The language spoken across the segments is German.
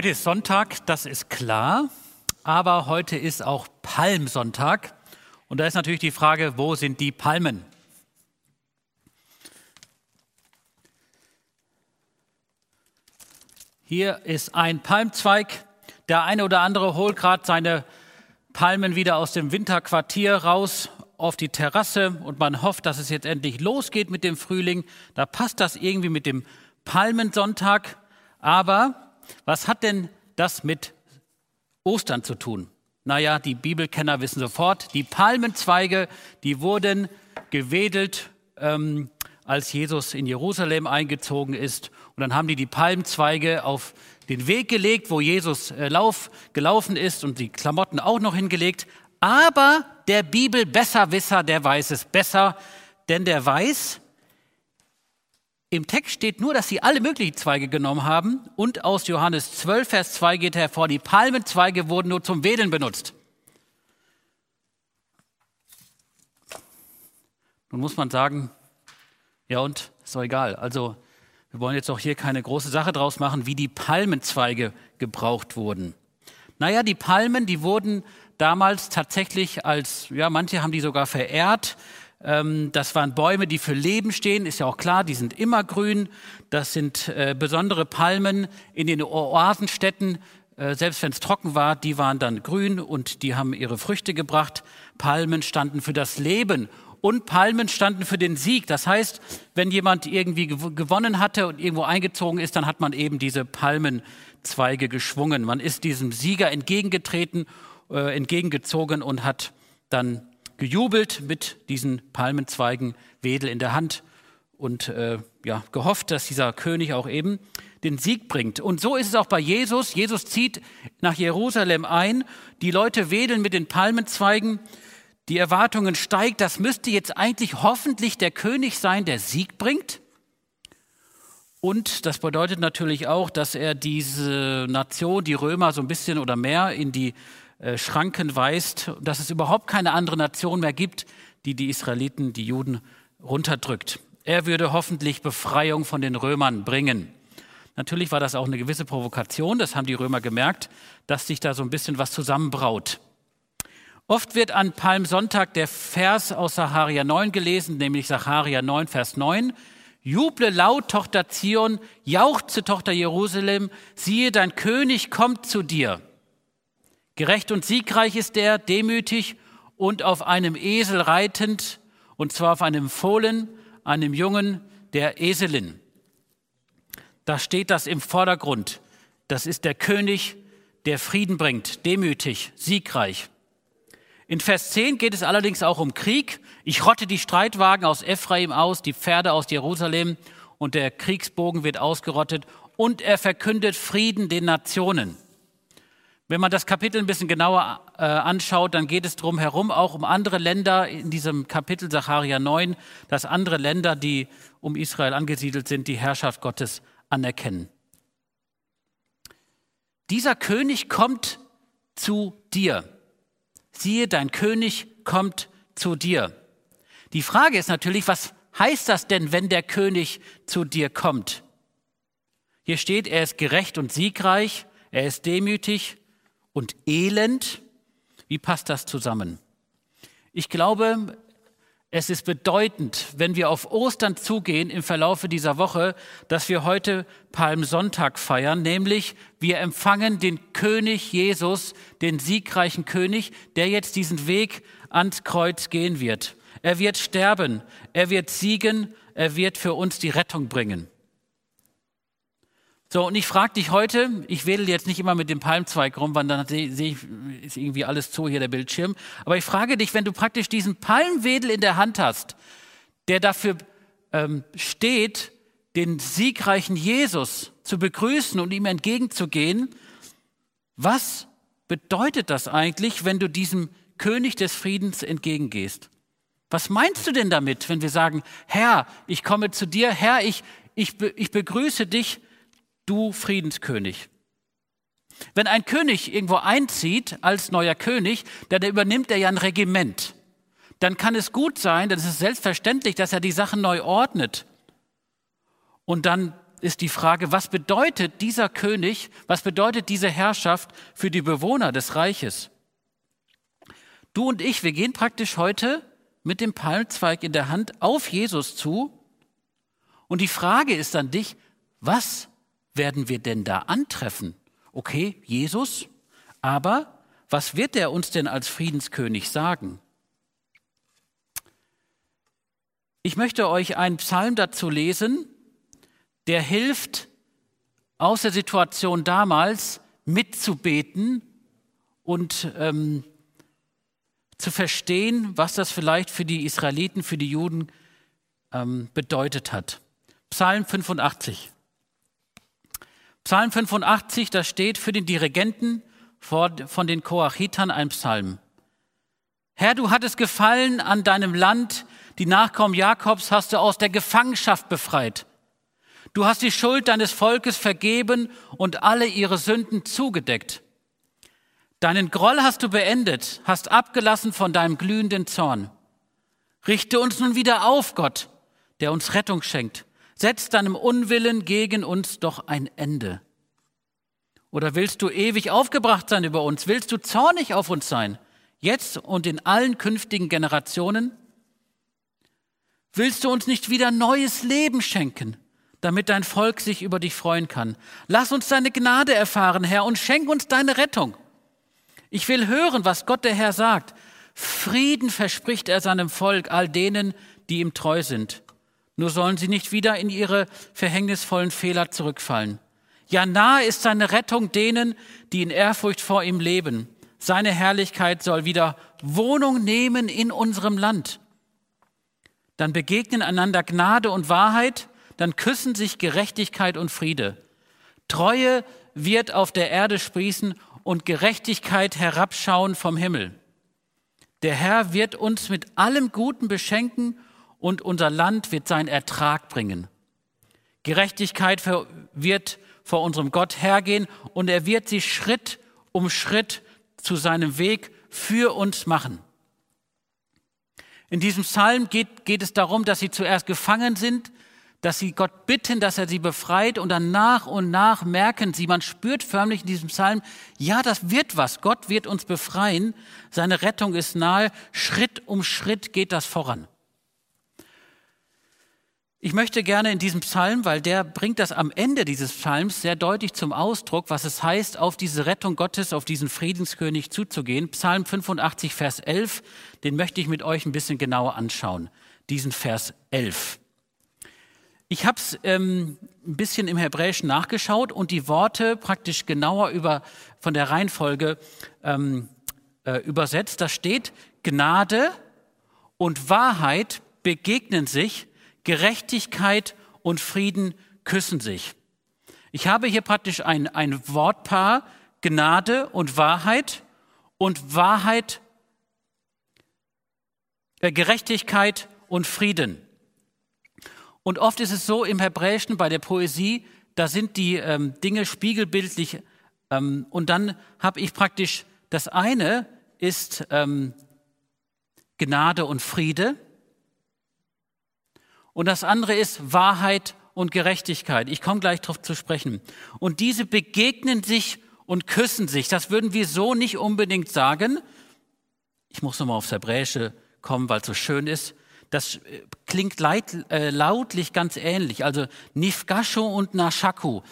Heute ist Sonntag, das ist klar, aber heute ist auch Palmsonntag. Und da ist natürlich die Frage, wo sind die Palmen? Hier ist ein Palmzweig. Der eine oder andere holt gerade seine Palmen wieder aus dem Winterquartier raus auf die Terrasse und man hofft, dass es jetzt endlich losgeht mit dem Frühling. Da passt das irgendwie mit dem Palmensonntag. Aber was hat denn das mit Ostern zu tun? Naja, die Bibelkenner wissen sofort, die Palmenzweige, die wurden gewedelt, ähm, als Jesus in Jerusalem eingezogen ist. Und dann haben die die Palmenzweige auf den Weg gelegt, wo Jesus äh, lauf, gelaufen ist und die Klamotten auch noch hingelegt. Aber der Bibelbesserwisser, der weiß es besser, denn der weiß, im Text steht nur, dass sie alle möglichen Zweige genommen haben und aus Johannes 12, Vers 2 geht hervor, die Palmenzweige wurden nur zum Wedeln benutzt. Nun muss man sagen, ja und, ist doch egal. Also wir wollen jetzt auch hier keine große Sache draus machen, wie die Palmenzweige gebraucht wurden. Naja, die Palmen, die wurden damals tatsächlich als, ja, manche haben die sogar verehrt, das waren Bäume, die für Leben stehen, ist ja auch klar, die sind immer grün. Das sind äh, besondere Palmen in den Oasenstädten, äh, selbst wenn es trocken war, die waren dann grün und die haben ihre Früchte gebracht. Palmen standen für das Leben und Palmen standen für den Sieg. Das heißt, wenn jemand irgendwie gewonnen hatte und irgendwo eingezogen ist, dann hat man eben diese Palmenzweige geschwungen. Man ist diesem Sieger entgegengetreten, äh, entgegengezogen und hat dann gejubelt mit diesen Palmenzweigen, Wedel in der Hand und äh, ja, gehofft, dass dieser König auch eben den Sieg bringt. Und so ist es auch bei Jesus. Jesus zieht nach Jerusalem ein. Die Leute wedeln mit den Palmenzweigen. Die Erwartungen steigt. Das müsste jetzt eigentlich hoffentlich der König sein, der Sieg bringt. Und das bedeutet natürlich auch, dass er diese Nation, die Römer, so ein bisschen oder mehr in die Schranken weist, dass es überhaupt keine andere Nation mehr gibt, die die Israeliten, die Juden runterdrückt. Er würde hoffentlich Befreiung von den Römern bringen. Natürlich war das auch eine gewisse Provokation, das haben die Römer gemerkt, dass sich da so ein bisschen was zusammenbraut. Oft wird an Palmsonntag der Vers aus Sacharia 9 gelesen, nämlich Sacharia 9, Vers 9. Juble laut, Tochter Zion, jauchze, Tochter Jerusalem, siehe, dein König kommt zu dir. Gerecht und siegreich ist er, demütig und auf einem Esel reitend, und zwar auf einem Fohlen, einem Jungen der Eselin. Da steht das im Vordergrund. Das ist der König, der Frieden bringt, demütig, siegreich. In Vers 10 geht es allerdings auch um Krieg. Ich rotte die Streitwagen aus Ephraim aus, die Pferde aus Jerusalem und der Kriegsbogen wird ausgerottet und er verkündet Frieden den Nationen. Wenn man das Kapitel ein bisschen genauer äh, anschaut, dann geht es drum herum auch um andere Länder in diesem Kapitel Sacharia 9, dass andere Länder, die um Israel angesiedelt sind, die Herrschaft Gottes anerkennen. Dieser König kommt zu dir. Siehe, dein König kommt zu dir. Die Frage ist natürlich, was heißt das denn, wenn der König zu dir kommt? Hier steht, er ist gerecht und siegreich, er ist demütig, und Elend. Wie passt das zusammen? Ich glaube, es ist bedeutend, wenn wir auf Ostern zugehen im Verlaufe dieser Woche, dass wir heute Palmsonntag feiern, nämlich wir empfangen den König Jesus, den siegreichen König, der jetzt diesen Weg ans Kreuz gehen wird. Er wird sterben, er wird siegen, er wird für uns die Rettung bringen. So, und ich frage dich heute, ich wedel jetzt nicht immer mit dem Palmzweig rum, weil dann sehe seh ich, ist irgendwie alles zu hier der Bildschirm. Aber ich frage dich, wenn du praktisch diesen Palmwedel in der Hand hast, der dafür ähm, steht, den siegreichen Jesus zu begrüßen und ihm entgegenzugehen. Was bedeutet das eigentlich, wenn du diesem König des Friedens entgegengehst? Was meinst du denn damit, wenn wir sagen, Herr, ich komme zu dir, Herr, ich, ich, ich begrüße dich, du Friedenskönig? Wenn ein König irgendwo einzieht als neuer König, dann übernimmt er ja ein Regiment. Dann kann es gut sein, dann ist es selbstverständlich, dass er die Sachen neu ordnet. Und dann ist die Frage, was bedeutet dieser König, was bedeutet diese Herrschaft für die Bewohner des Reiches? Du und ich, wir gehen praktisch heute mit dem Palmzweig in der Hand auf Jesus zu. Und die Frage ist an dich, was werden wir denn da antreffen? Okay, Jesus, aber was wird er uns denn als Friedenskönig sagen? Ich möchte euch einen Psalm dazu lesen, der hilft, aus der Situation damals mitzubeten und ähm, zu verstehen, was das vielleicht für die Israeliten, für die Juden ähm, bedeutet hat. Psalm 85. Psalm 85, da steht für den Dirigenten von den Koachitern ein Psalm. Herr, du hattest gefallen an deinem Land, die Nachkommen Jakobs hast du aus der Gefangenschaft befreit. Du hast die Schuld deines Volkes vergeben und alle ihre Sünden zugedeckt. Deinen Groll hast du beendet, hast abgelassen von deinem glühenden Zorn. Richte uns nun wieder auf, Gott, der uns Rettung schenkt. Setz deinem Unwillen gegen uns doch ein Ende. Oder willst du ewig aufgebracht sein über uns? Willst du zornig auf uns sein? Jetzt und in allen künftigen Generationen? Willst du uns nicht wieder neues Leben schenken, damit dein Volk sich über dich freuen kann? Lass uns deine Gnade erfahren, Herr, und schenk uns deine Rettung. Ich will hören, was Gott der Herr sagt. Frieden verspricht er seinem Volk, all denen, die ihm treu sind. Nur sollen sie nicht wieder in ihre verhängnisvollen Fehler zurückfallen. Ja, nahe ist seine Rettung denen, die in Ehrfurcht vor ihm leben. Seine Herrlichkeit soll wieder Wohnung nehmen in unserem Land. Dann begegnen einander Gnade und Wahrheit, dann küssen sich Gerechtigkeit und Friede. Treue wird auf der Erde sprießen und Gerechtigkeit herabschauen vom Himmel. Der Herr wird uns mit allem Guten beschenken und unser Land wird seinen Ertrag bringen. Gerechtigkeit wird vor unserem Gott hergehen und er wird sie Schritt um Schritt zu seinem Weg für uns machen. In diesem Psalm geht, geht es darum, dass sie zuerst gefangen sind, dass sie Gott bitten, dass er sie befreit und dann nach und nach merken sie, man spürt förmlich in diesem Psalm, ja, das wird was, Gott wird uns befreien, seine Rettung ist nahe, Schritt um Schritt geht das voran. Ich möchte gerne in diesem Psalm, weil der bringt das am Ende dieses Psalms sehr deutlich zum Ausdruck, was es heißt, auf diese Rettung Gottes, auf diesen Friedenskönig zuzugehen. Psalm 85, Vers 11, den möchte ich mit euch ein bisschen genauer anschauen, diesen Vers 11. Ich habe es ähm, ein bisschen im Hebräischen nachgeschaut und die Worte praktisch genauer über, von der Reihenfolge ähm, äh, übersetzt. Da steht, Gnade und Wahrheit begegnen sich, Gerechtigkeit und Frieden küssen sich. Ich habe hier praktisch ein, ein Wortpaar, Gnade und Wahrheit und Wahrheit, äh, Gerechtigkeit und Frieden. Und oft ist es so im Hebräischen bei der Poesie, da sind die ähm, Dinge spiegelbildlich. Ähm, und dann habe ich praktisch, das eine ist ähm, Gnade und Friede. Und das andere ist Wahrheit und Gerechtigkeit. Ich komme gleich darauf zu sprechen. Und diese begegnen sich und küssen sich. Das würden wir so nicht unbedingt sagen. Ich muss nochmal aufs Hebräische kommen, weil es so schön ist. Das äh, klingt leit, äh, lautlich ganz ähnlich. Also Nifgasho und Nashaku.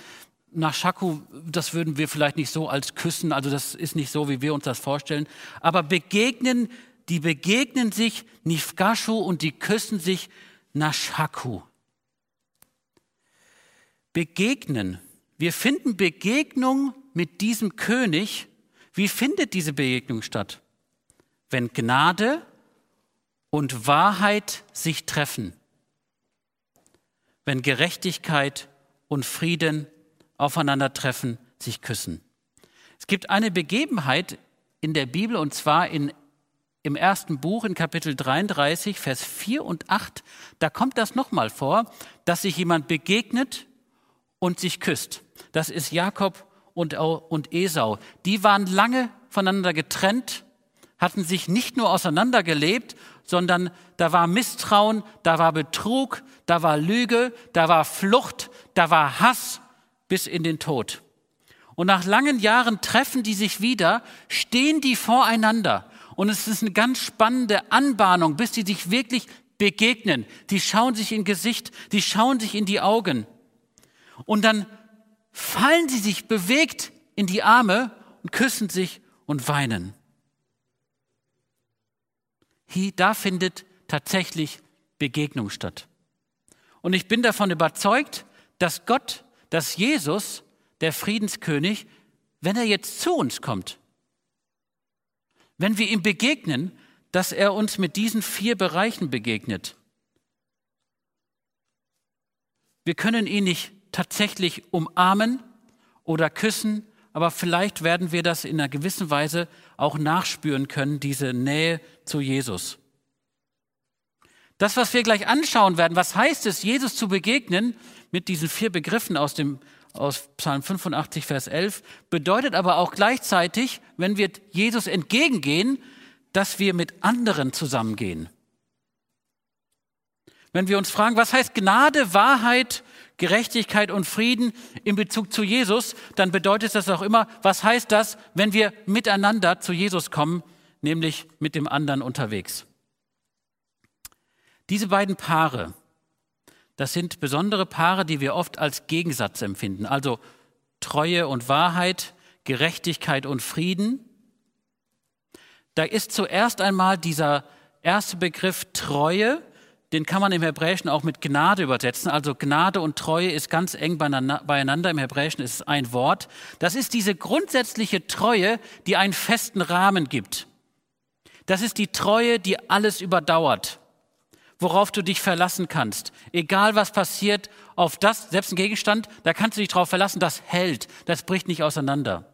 Nashaku, das würden wir vielleicht nicht so als küssen, also das ist nicht so, wie wir uns das vorstellen. Aber begegnen, die begegnen sich Nifgashu und die küssen sich Nashaku. Begegnen. Wir finden Begegnung mit diesem König. Wie findet diese Begegnung statt? Wenn Gnade und Wahrheit sich treffen, wenn Gerechtigkeit und Frieden aufeinandertreffen, sich küssen. Es gibt eine Begebenheit in der Bibel und zwar in, im ersten Buch in Kapitel 33, Vers 4 und 8. Da kommt das nochmal vor, dass sich jemand begegnet und sich küsst. Das ist Jakob und, und Esau. Die waren lange voneinander getrennt, hatten sich nicht nur auseinandergelebt, sondern da war Misstrauen, da war Betrug, da war Lüge, da war Flucht, da war Hass bis in den Tod. Und nach langen Jahren treffen die sich wieder, stehen die voreinander. Und es ist eine ganz spannende Anbahnung, bis sie sich wirklich begegnen. Die schauen sich in Gesicht, die schauen sich in die Augen. Und dann fallen sie sich bewegt in die Arme und küssen sich und weinen. Hier, da findet tatsächlich Begegnung statt. Und ich bin davon überzeugt, dass Gott, dass Jesus, der Friedenskönig, wenn er jetzt zu uns kommt, wenn wir ihm begegnen, dass er uns mit diesen vier Bereichen begegnet. Wir können ihn nicht tatsächlich umarmen oder küssen, aber vielleicht werden wir das in einer gewissen Weise auch nachspüren können, diese Nähe zu Jesus. Das, was wir gleich anschauen werden, was heißt es, Jesus zu begegnen, mit diesen vier Begriffen aus dem aus Psalm 85, Vers 11, bedeutet aber auch gleichzeitig, wenn wir Jesus entgegengehen, dass wir mit anderen zusammengehen. Wenn wir uns fragen, was heißt Gnade, Wahrheit, Gerechtigkeit und Frieden in Bezug zu Jesus, dann bedeutet das auch immer, was heißt das, wenn wir miteinander zu Jesus kommen, nämlich mit dem anderen unterwegs. Diese beiden Paare, das sind besondere Paare, die wir oft als Gegensatz empfinden, also Treue und Wahrheit, Gerechtigkeit und Frieden. Da ist zuerst einmal dieser erste Begriff Treue, den kann man im Hebräischen auch mit Gnade übersetzen. Also Gnade und Treue ist ganz eng beieinander. Im Hebräischen ist es ein Wort. Das ist diese grundsätzliche Treue, die einen festen Rahmen gibt. Das ist die Treue, die alles überdauert, worauf du dich verlassen kannst. Egal was passiert, auf das, selbst ein Gegenstand, da kannst du dich darauf verlassen, das hält, das bricht nicht auseinander.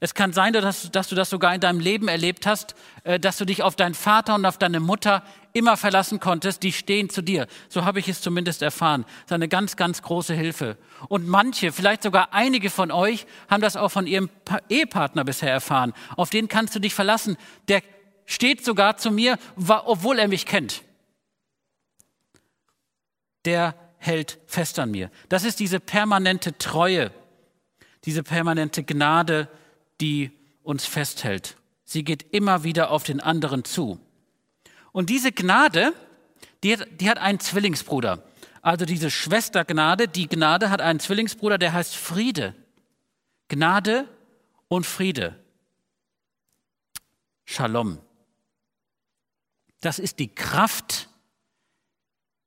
Es kann sein, dass, dass, du das sogar in deinem Leben erlebt hast, äh, dass du dich auf deinen Vater und auf deine Mutter immer verlassen konntest, die stehen zu dir. So habe ich es zumindest erfahren. Das ist eine ganz, ganz große Hilfe. Und manche, vielleicht sogar einige von euch, haben das auch von ihrem Ehepartner bisher erfahren. Auf den kannst du dich verlassen. Der steht sogar zu mir, obwohl er mich kennt. Der hält fest an mir. Das ist diese permanente Treue, diese permanente Gnade, die uns festhält. Sie geht immer wieder auf den anderen zu. Und diese Gnade, die hat, die hat einen Zwillingsbruder. Also diese Schwester Gnade, die Gnade hat einen Zwillingsbruder, der heißt Friede. Gnade und Friede. Shalom. Das ist die Kraft,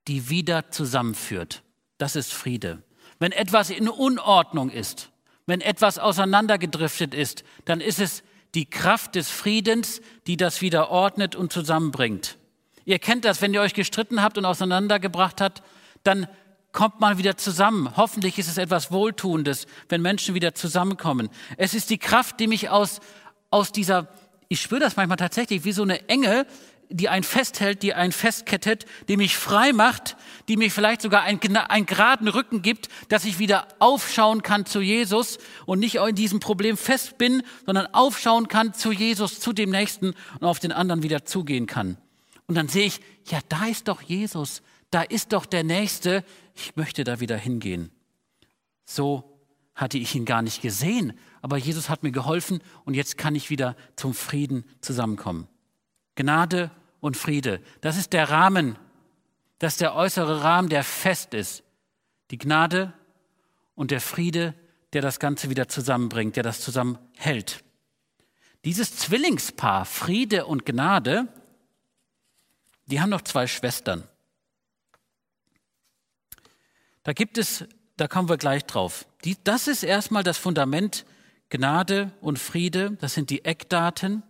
die wieder zusammenführt. Das ist Friede. Wenn etwas in Unordnung ist, wenn etwas auseinandergedriftet ist, dann ist es die Kraft des Friedens, die das wieder ordnet und zusammenbringt. Ihr kennt das, wenn ihr euch gestritten habt und auseinandergebracht habt, dann kommt man wieder zusammen. Hoffentlich ist es etwas Wohltuendes, wenn Menschen wieder zusammenkommen. Es ist die Kraft, die mich aus, aus dieser, ich spüre das manchmal tatsächlich, wie so eine Enge, die einen festhält, die einen festkettet, die mich frei macht, die mir vielleicht sogar einen, einen geraden Rücken gibt, dass ich wieder aufschauen kann zu Jesus und nicht in diesem Problem fest bin, sondern aufschauen kann zu Jesus, zu dem Nächsten und auf den anderen wieder zugehen kann. Und dann sehe ich, ja, da ist doch Jesus, da ist doch der Nächste, ich möchte da wieder hingehen. So hatte ich ihn gar nicht gesehen, aber Jesus hat mir geholfen und jetzt kann ich wieder zum Frieden zusammenkommen. Gnade und Friede. Das ist der Rahmen, das ist der äußere Rahmen, der fest ist. Die Gnade und der Friede, der das Ganze wieder zusammenbringt, der das zusammenhält. Dieses Zwillingspaar, Friede und Gnade, die haben noch zwei Schwestern. Da gibt es, da kommen wir gleich drauf. Die, das ist erstmal das Fundament Gnade und Friede, das sind die Eckdaten.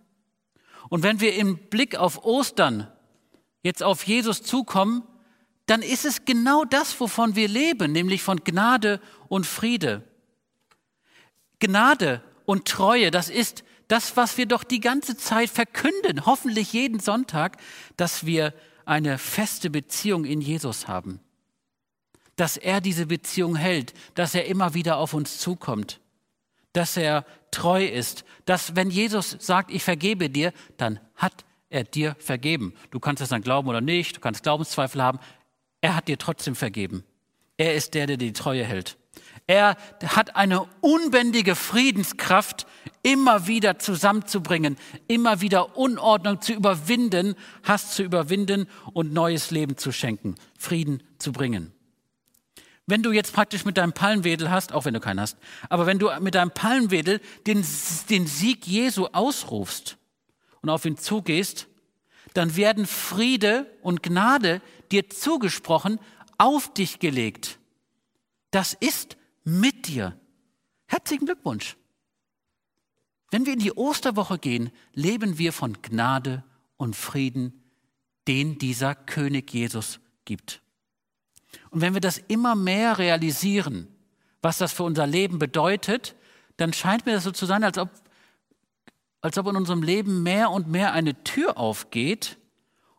Und wenn wir im Blick auf Ostern jetzt auf Jesus zukommen, dann ist es genau das, wovon wir leben, nämlich von Gnade und Friede. Gnade und Treue, das ist das, was wir doch die ganze Zeit verkünden, hoffentlich jeden Sonntag, dass wir eine feste Beziehung in Jesus haben. Dass er diese Beziehung hält, dass er immer wieder auf uns zukommt, dass er treu ist, dass wenn Jesus sagt, ich vergebe dir, dann hat er dir vergeben. Du kannst das dann glauben oder nicht, du kannst Glaubenszweifel haben, er hat dir trotzdem vergeben. Er ist der, der die Treue hält. Er hat eine unbändige Friedenskraft, immer wieder zusammenzubringen, immer wieder Unordnung zu überwinden, Hass zu überwinden und neues Leben zu schenken, Frieden zu bringen. Wenn du jetzt praktisch mit deinem Palmwedel hast, auch wenn du keinen hast, aber wenn du mit deinem Palmwedel den, den Sieg Jesu ausrufst und auf ihn zugehst, dann werden Friede und Gnade dir zugesprochen, auf dich gelegt. Das ist mit dir. Herzlichen Glückwunsch. Wenn wir in die Osterwoche gehen, leben wir von Gnade und Frieden, den dieser König Jesus gibt. Und wenn wir das immer mehr realisieren, was das für unser Leben bedeutet, dann scheint mir das so zu sein, als ob, als ob in unserem Leben mehr und mehr eine Tür aufgeht.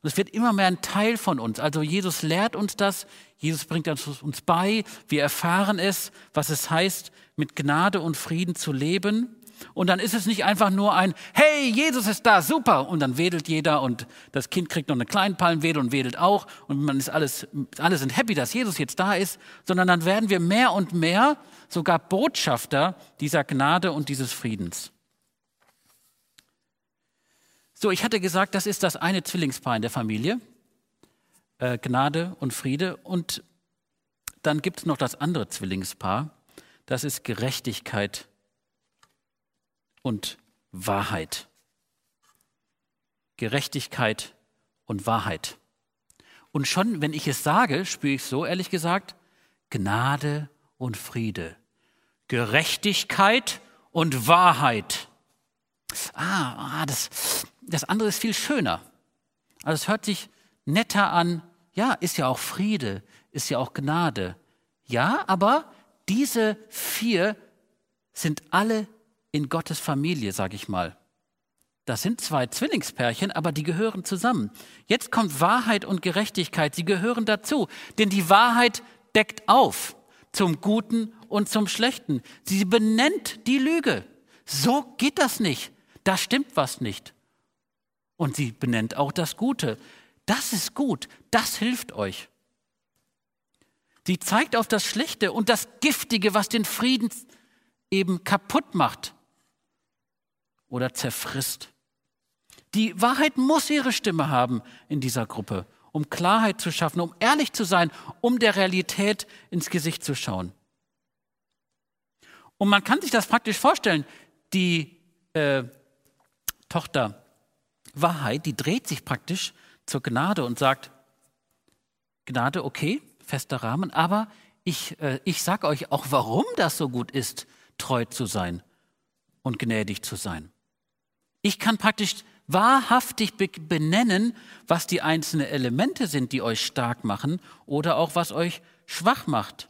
Und es wird immer mehr ein Teil von uns. Also Jesus lehrt uns das, Jesus bringt uns bei, wir erfahren es, was es heißt, mit Gnade und Frieden zu leben. Und dann ist es nicht einfach nur ein, hey, Jesus ist da, super. Und dann wedelt jeder und das Kind kriegt noch eine kleine Palmwedel und wedelt auch. Und man ist alles, alle sind happy, dass Jesus jetzt da ist. Sondern dann werden wir mehr und mehr sogar Botschafter dieser Gnade und dieses Friedens. So, ich hatte gesagt, das ist das eine Zwillingspaar in der Familie. Äh, Gnade und Friede. Und dann gibt es noch das andere Zwillingspaar. Das ist Gerechtigkeit und Wahrheit. Gerechtigkeit und Wahrheit. Und schon, wenn ich es sage, spüre ich so, ehrlich gesagt, Gnade und Friede. Gerechtigkeit und Wahrheit. Ah, ah das, das andere ist viel schöner. Also es hört sich netter an. Ja, ist ja auch Friede, ist ja auch Gnade. Ja, aber diese vier sind alle in Gottes Familie, sage ich mal. Das sind zwei Zwillingspärchen, aber die gehören zusammen. Jetzt kommt Wahrheit und Gerechtigkeit, sie gehören dazu, denn die Wahrheit deckt auf zum Guten und zum Schlechten. Sie benennt die Lüge. So geht das nicht. Da stimmt was nicht. Und sie benennt auch das Gute. Das ist gut, das hilft euch. Sie zeigt auf das Schlechte und das Giftige, was den Frieden eben kaputt macht oder zerfrisst. Die Wahrheit muss ihre Stimme haben in dieser Gruppe, um Klarheit zu schaffen, um ehrlich zu sein, um der Realität ins Gesicht zu schauen. Und man kann sich das praktisch vorstellen. Die äh, Tochter Wahrheit, die dreht sich praktisch zur Gnade und sagt, Gnade, okay, fester Rahmen, aber ich, äh, ich sage euch auch, warum das so gut ist, treu zu sein und gnädig zu sein. Ich kann praktisch wahrhaftig benennen, was die einzelnen Elemente sind, die euch stark machen oder auch was euch schwach macht.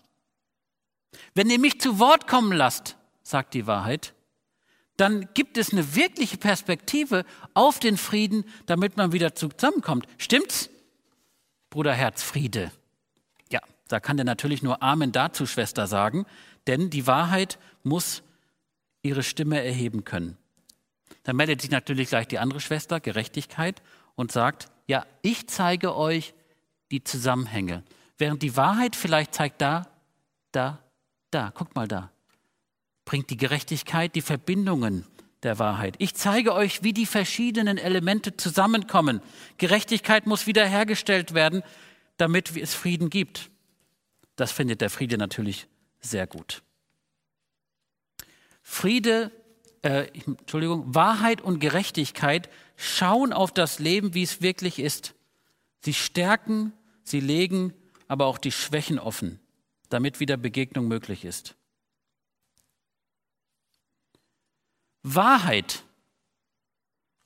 Wenn ihr mich zu Wort kommen lasst, sagt die Wahrheit, dann gibt es eine wirkliche Perspektive auf den Frieden, damit man wieder zusammenkommt. Stimmt's? Bruder Herz, Friede. Ja, da kann der natürlich nur Amen dazu, Schwester, sagen, denn die Wahrheit muss ihre Stimme erheben können. Dann meldet sich natürlich gleich die andere Schwester, Gerechtigkeit, und sagt, ja, ich zeige euch die Zusammenhänge. Während die Wahrheit vielleicht zeigt da, da, da, guckt mal da, bringt die Gerechtigkeit die Verbindungen der Wahrheit. Ich zeige euch, wie die verschiedenen Elemente zusammenkommen. Gerechtigkeit muss wiederhergestellt werden, damit es Frieden gibt. Das findet der Friede natürlich sehr gut. Friede äh, Entschuldigung, Wahrheit und Gerechtigkeit schauen auf das Leben, wie es wirklich ist. Sie stärken, sie legen aber auch die Schwächen offen, damit wieder Begegnung möglich ist. Wahrheit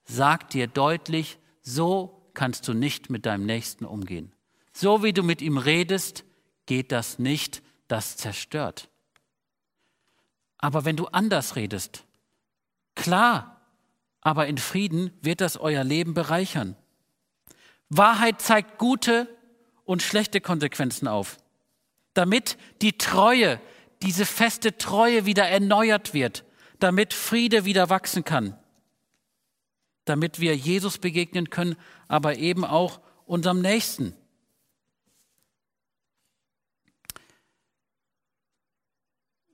sagt dir deutlich, so kannst du nicht mit deinem Nächsten umgehen. So wie du mit ihm redest, geht das nicht, das zerstört. Aber wenn du anders redest, klar, aber in Frieden wird das euer Leben bereichern. Wahrheit zeigt gute und schlechte Konsequenzen auf, damit die Treue, diese feste Treue wieder erneuert wird, damit Friede wieder wachsen kann, damit wir Jesus begegnen können, aber eben auch unserem Nächsten.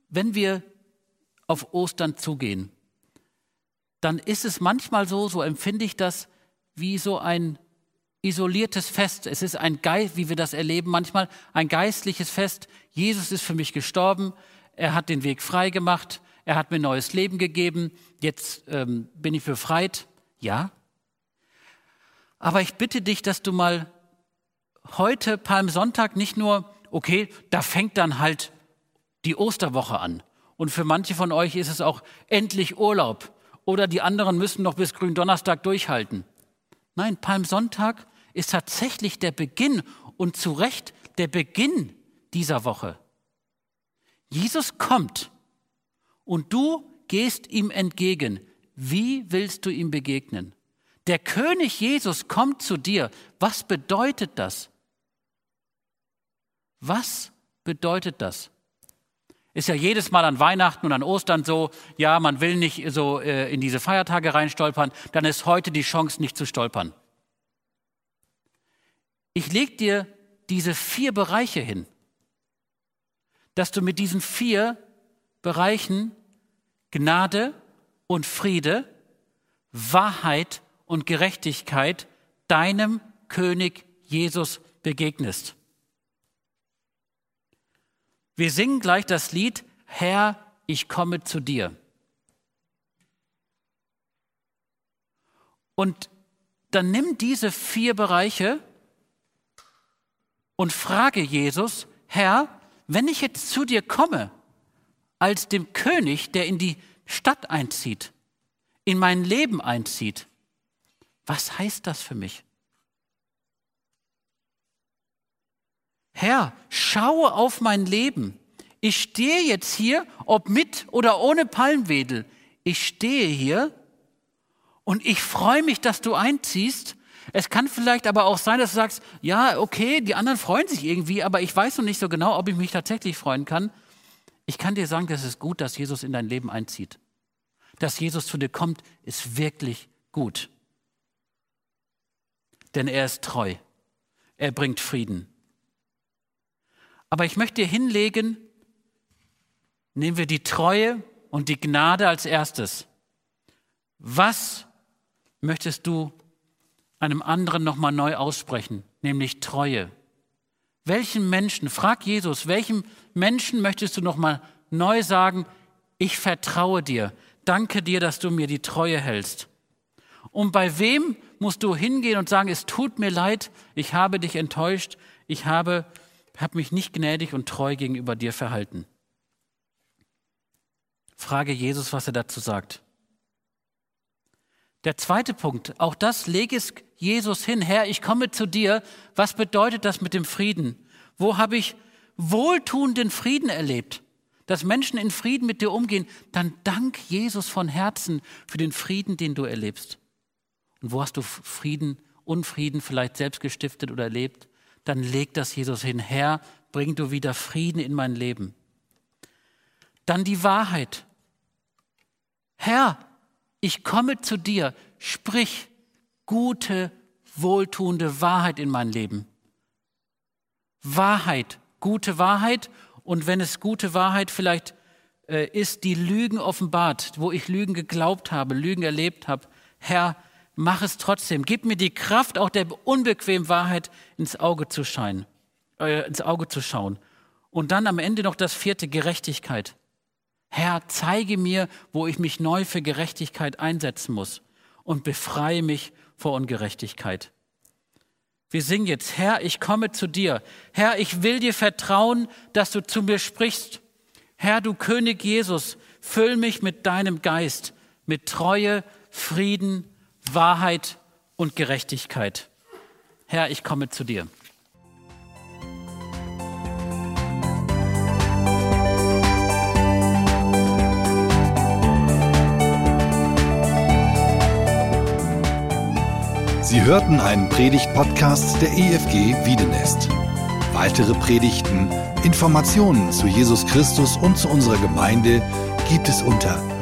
Wenn wir auf Ostern zugehen, dann ist es manchmal so, so empfinde ich das, wie so ein isoliertes Fest. Es ist ein Geist, wie wir das erleben, manchmal ein geistliches Fest. Jesus ist für mich gestorben, er hat den Weg frei gemacht, er hat mir neues Leben gegeben, jetzt ähm, bin ich befreit. Ja. Aber ich bitte dich, dass du mal heute, Palmsonntag, nicht nur, okay, da fängt dann halt die Osterwoche an. Und für manche von euch ist es auch endlich Urlaub. Oder die anderen müssen noch bis Gründonnerstag durchhalten. Nein, Palmsonntag ist tatsächlich der Beginn und zu Recht der Beginn dieser Woche. Jesus kommt und du gehst ihm entgegen. Wie willst du ihm begegnen? Der König Jesus kommt zu dir. Was bedeutet das? Was bedeutet das? Ist ja jedes Mal an Weihnachten und an Ostern so, ja, man will nicht so äh, in diese Feiertage reinstolpern, dann ist heute die Chance, nicht zu stolpern. Ich leg dir diese vier Bereiche hin, dass du mit diesen vier Bereichen Gnade und Friede, Wahrheit und Gerechtigkeit deinem König Jesus begegnest. Wir singen gleich das Lied, Herr, ich komme zu dir. Und dann nimm diese vier Bereiche und frage Jesus, Herr, wenn ich jetzt zu dir komme, als dem König, der in die Stadt einzieht, in mein Leben einzieht, was heißt das für mich? Herr, schaue auf mein Leben. Ich stehe jetzt hier, ob mit oder ohne Palmwedel. Ich stehe hier und ich freue mich, dass du einziehst es kann vielleicht aber auch sein, dass du sagst, ja, okay, die anderen freuen sich irgendwie, aber ich weiß noch nicht so genau, ob ich mich tatsächlich freuen kann. Ich kann dir sagen, das ist gut, dass Jesus in dein Leben einzieht. Dass Jesus zu dir kommt, ist wirklich gut. Denn er ist treu. Er bringt Frieden. Aber ich möchte dir hinlegen, nehmen wir die Treue und die Gnade als erstes. Was möchtest du einem anderen nochmal neu aussprechen, nämlich Treue. Welchen Menschen, frag Jesus, welchem Menschen möchtest du nochmal neu sagen, ich vertraue dir, danke dir, dass du mir die Treue hältst. Und bei wem musst du hingehen und sagen, es tut mir leid, ich habe dich enttäuscht, ich habe, habe mich nicht gnädig und treu gegenüber dir verhalten. Frage Jesus, was er dazu sagt. Der zweite Punkt, auch das lege es Jesus hin, Herr, ich komme zu dir. Was bedeutet das mit dem Frieden? Wo habe ich wohltuenden Frieden erlebt? Dass Menschen in Frieden mit dir umgehen, dann dank Jesus von Herzen für den Frieden, den du erlebst. Und wo hast du Frieden, Unfrieden vielleicht selbst gestiftet oder erlebt? Dann leg das Jesus hin. Herr, bring du wieder Frieden in mein Leben. Dann die Wahrheit. Herr, ich komme zu dir, sprich gute, wohltuende Wahrheit in mein Leben. Wahrheit, gute Wahrheit und wenn es gute Wahrheit vielleicht äh, ist, die Lügen offenbart, wo ich Lügen geglaubt habe, Lügen erlebt habe, Herr, mach es trotzdem. Gib mir die Kraft, auch der unbequemen Wahrheit ins Auge zu scheinen, äh, ins Auge zu schauen. Und dann am Ende noch das vierte, Gerechtigkeit. Herr, zeige mir, wo ich mich neu für Gerechtigkeit einsetzen muss und befreie mich vor Ungerechtigkeit. Wir singen jetzt, Herr, ich komme zu dir. Herr, ich will dir vertrauen, dass du zu mir sprichst. Herr, du König Jesus, füll mich mit deinem Geist, mit Treue, Frieden, Wahrheit und Gerechtigkeit. Herr, ich komme zu dir. Sie hörten einen Predigt-Podcast der EFG Wiedenest. Weitere Predigten, Informationen zu Jesus Christus und zu unserer Gemeinde gibt es unter